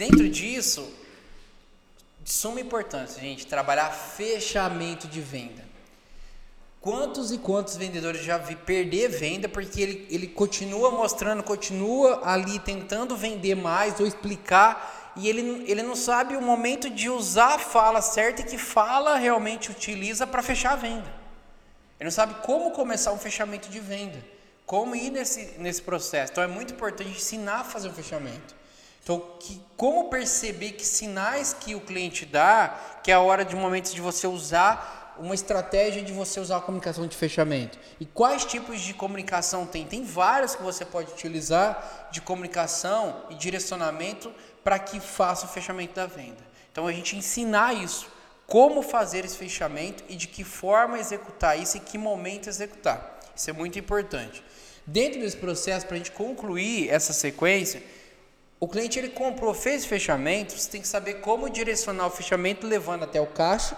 Dentro disso, de suma importância, gente, trabalhar fechamento de venda. Quantos e quantos vendedores já vi perder venda porque ele, ele continua mostrando, continua ali tentando vender mais ou explicar e ele, ele não sabe o momento de usar a fala certa e que fala realmente utiliza para fechar a venda. Ele não sabe como começar um fechamento de venda, como ir nesse, nesse processo. Então é muito importante ensinar a fazer o fechamento. Então, que, como perceber que sinais que o cliente dá, que é a hora de momentos de você usar uma estratégia de você usar a comunicação de fechamento. E quais tipos de comunicação tem? Tem várias que você pode utilizar de comunicação e direcionamento para que faça o fechamento da venda. Então a gente ensinar isso, como fazer esse fechamento e de que forma executar isso e que momento executar. Isso é muito importante. Dentro desse processo, para a gente concluir essa sequência, o cliente ele comprou, fez fechamento, você tem que saber como direcionar o fechamento levando até o caixa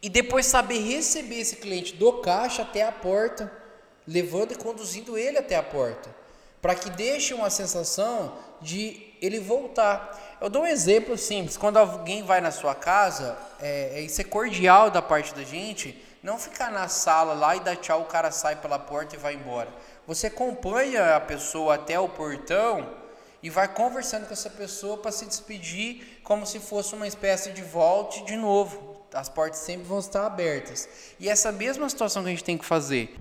e depois saber receber esse cliente do caixa até a porta, levando e conduzindo ele até a porta, para que deixe uma sensação de ele voltar. Eu dou um exemplo simples: quando alguém vai na sua casa, é, é isso é cordial da parte da gente, não ficar na sala lá e dar tchau, o cara sai pela porta e vai embora. Você acompanha a pessoa até o portão e vai conversando com essa pessoa para se despedir como se fosse uma espécie de volte de novo as portas sempre vão estar abertas. E essa mesma situação que a gente tem que fazer.